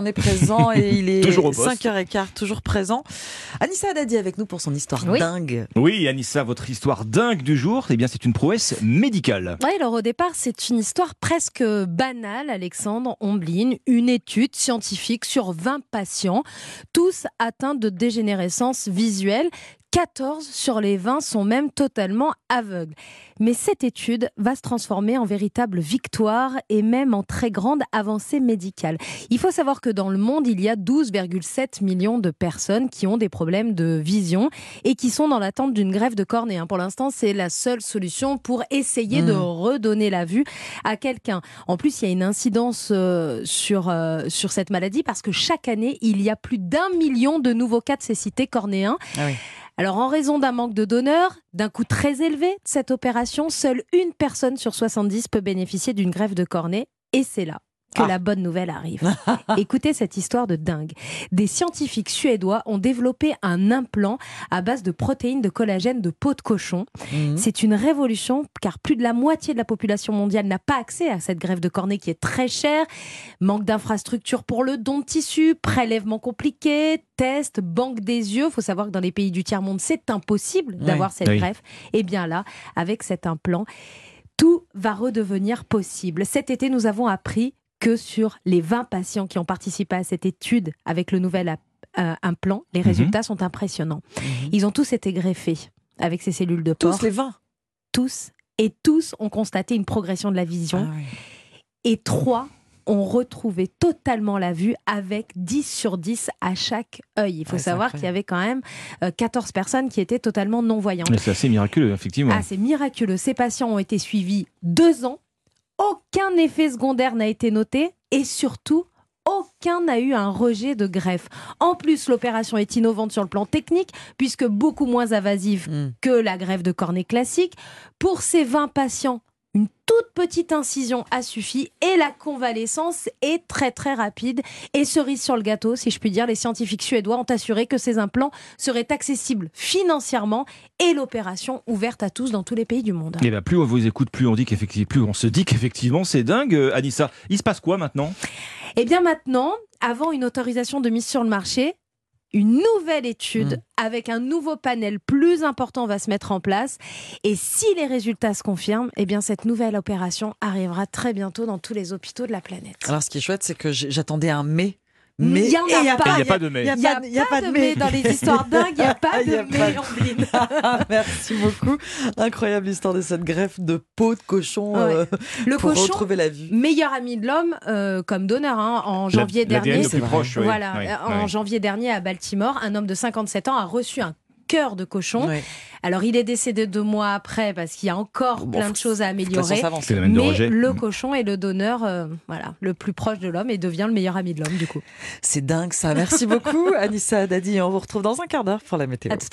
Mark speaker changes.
Speaker 1: on est présent et il est
Speaker 2: Toujours au poste.
Speaker 1: 5h15, toujours présent. Anissa Haddadi avec nous pour son histoire
Speaker 3: Oui.
Speaker 1: dingue.
Speaker 2: Oui, Anissa, votre histoire dingue du jour, eh bien, c'est une prouesse médicale.
Speaker 3: Oui, alors au départ, c'est une histoire presque banale, Alexandre Omblin, une étude scientifique sur 20 patients, tous atteints de dégénérescence visuelle. 14 sur les 20 sont même totalement aveugles. Mais cette étude va se transformer en véritable victoire et même en très grande avancée médicale. Il faut savoir que dans le monde, il y a 12,7 millions de personnes qui ont des problèmes de vision et qui sont dans l'attente d'une greffe de cornée. hein. Pour l'instant, c'est la seule solution pour essayer de
Speaker 1: Mm.
Speaker 3: redonner la vue à quelqu'un. En plus, il y a une incidence euh, sur, euh, sur cette maladie parce que chaque année, il y a plus d'un million de nouveaux cas de cécité cornéen.
Speaker 1: Ah oui.
Speaker 3: Alors, en raison d'un manque de donneurs, d'un coût très élevé de cette opération, seule une personne sur 70 peut bénéficier d'une greffe de cornée. Et c'est là que
Speaker 1: Ah.
Speaker 3: la bonne nouvelle arrive. Écoutez cette histoire de dingue. Des scientifiques suédois ont développé un implant à base de protéines de collagène de peau de cochon.
Speaker 1: Mhm.
Speaker 3: C'est une révolution car plus de la moitié de la population mondiale n'a pas accès à cette greffe de cornée qui est très chère. Manque d'infrastructures pour le don de tissu, prélèvements compliqués, tests, banque des yeux. Il faut savoir que dans les pays du tiers-monde, c'est impossible
Speaker 1: Oui.
Speaker 3: d'avoir cette
Speaker 2: Oui.
Speaker 3: greffe. Et bien là, avec cet implant, tout va redevenir possible. Cet été, nous avons appris que sur les 20 patients qui ont participé à cette étude avec le nouvel euh, implant, les
Speaker 2: Mhm.
Speaker 3: résultats sont impressionnants.
Speaker 1: Mhm.
Speaker 3: Ils ont tous été greffés avec ces cellules de porc
Speaker 1: Tous les 20.
Speaker 3: tous et tous ont constaté une progression de la vision
Speaker 1: Ah oui.
Speaker 3: et trois ont retrouvé totalement la vue avec 10 sur 10 à chaque œil. Il faut
Speaker 1: Ouais, c'est
Speaker 3: savoir qu'il y avait quand même euh, 14 personnes qui étaient totalement non-voyantes.
Speaker 2: Mais C'est assez miraculeux, effectivement.
Speaker 3: Ah, c'est miraculeux. Ces patients ont été suivis deux ans. Aucun effet secondaire n'a été noté et surtout, aucun n'a eu un rejet de greffe. En plus, l'opération est innovante sur le plan technique puisque beaucoup moins invasive
Speaker 1: Mhm.
Speaker 3: que la greffe de cornée classique. Pour ces 20 patients, une toute petite incision a suffi et la convalescence est très très rapide. Et cerise sur le gâteau, si je puis dire, les scientifiques suédois ont assuré que ces implants seraient accessibles financièrement et l'opération ouverte à tous dans tous les pays du monde.
Speaker 2: Et bien, plus on vous écoute, plus on dit qu'effectivement, plus on se dit qu'effectivement, c'est dingue. Euh, Anissa, il se passe quoi maintenant?
Speaker 3: Et bien maintenant, avant une autorisation de mise sur le marché, une nouvelle étude
Speaker 1: Mm.
Speaker 3: avec un nouveau panel plus important va se mettre en place. Et si les résultats se confirment, eh bien cette nouvelle opération arrivera très bientôt dans tous les hôpitaux de la planète.
Speaker 1: Alors, ce qui est chouette, c'est que j'attendais un mais.
Speaker 3: Il y en a
Speaker 1: et
Speaker 3: pas.
Speaker 2: Il n'y a pas de mais.
Speaker 1: Il a
Speaker 3: n'y a,
Speaker 1: pas, a
Speaker 3: de mais dans les histoires dingues, il n'y a pas
Speaker 1: y
Speaker 3: de
Speaker 1: a
Speaker 3: mais, Ambline.
Speaker 1: Merci beaucoup. Incroyable histoire de cette greffe de peau de cochon
Speaker 3: Ouais.
Speaker 1: euh,
Speaker 3: Le
Speaker 1: pour
Speaker 3: cochon,
Speaker 1: retrouver la vue.
Speaker 3: meilleur ami de l'homme euh, comme donneur, hein, en janvier
Speaker 2: La-
Speaker 3: dernier.
Speaker 2: proche, oui.
Speaker 3: Voilà,
Speaker 2: Oui,
Speaker 3: en
Speaker 2: oui.
Speaker 3: janvier dernier à Baltimore, un homme de 57 ans a reçu un cœur de cochon. Alors il est décédé deux mois après parce qu'il y a encore
Speaker 1: Bon,
Speaker 3: plein de choses à améliorer.
Speaker 2: la même
Speaker 3: Mais le
Speaker 2: Mm.
Speaker 3: cochon est le donneur, euh, voilà, le plus proche de l'homme et devient le meilleur ami de l'homme du coup.
Speaker 1: C'est dingue ça. Merci beaucoup, Anissa Dadi. On vous retrouve dans un quart d'heure pour la météo.
Speaker 3: À tout à l'heure.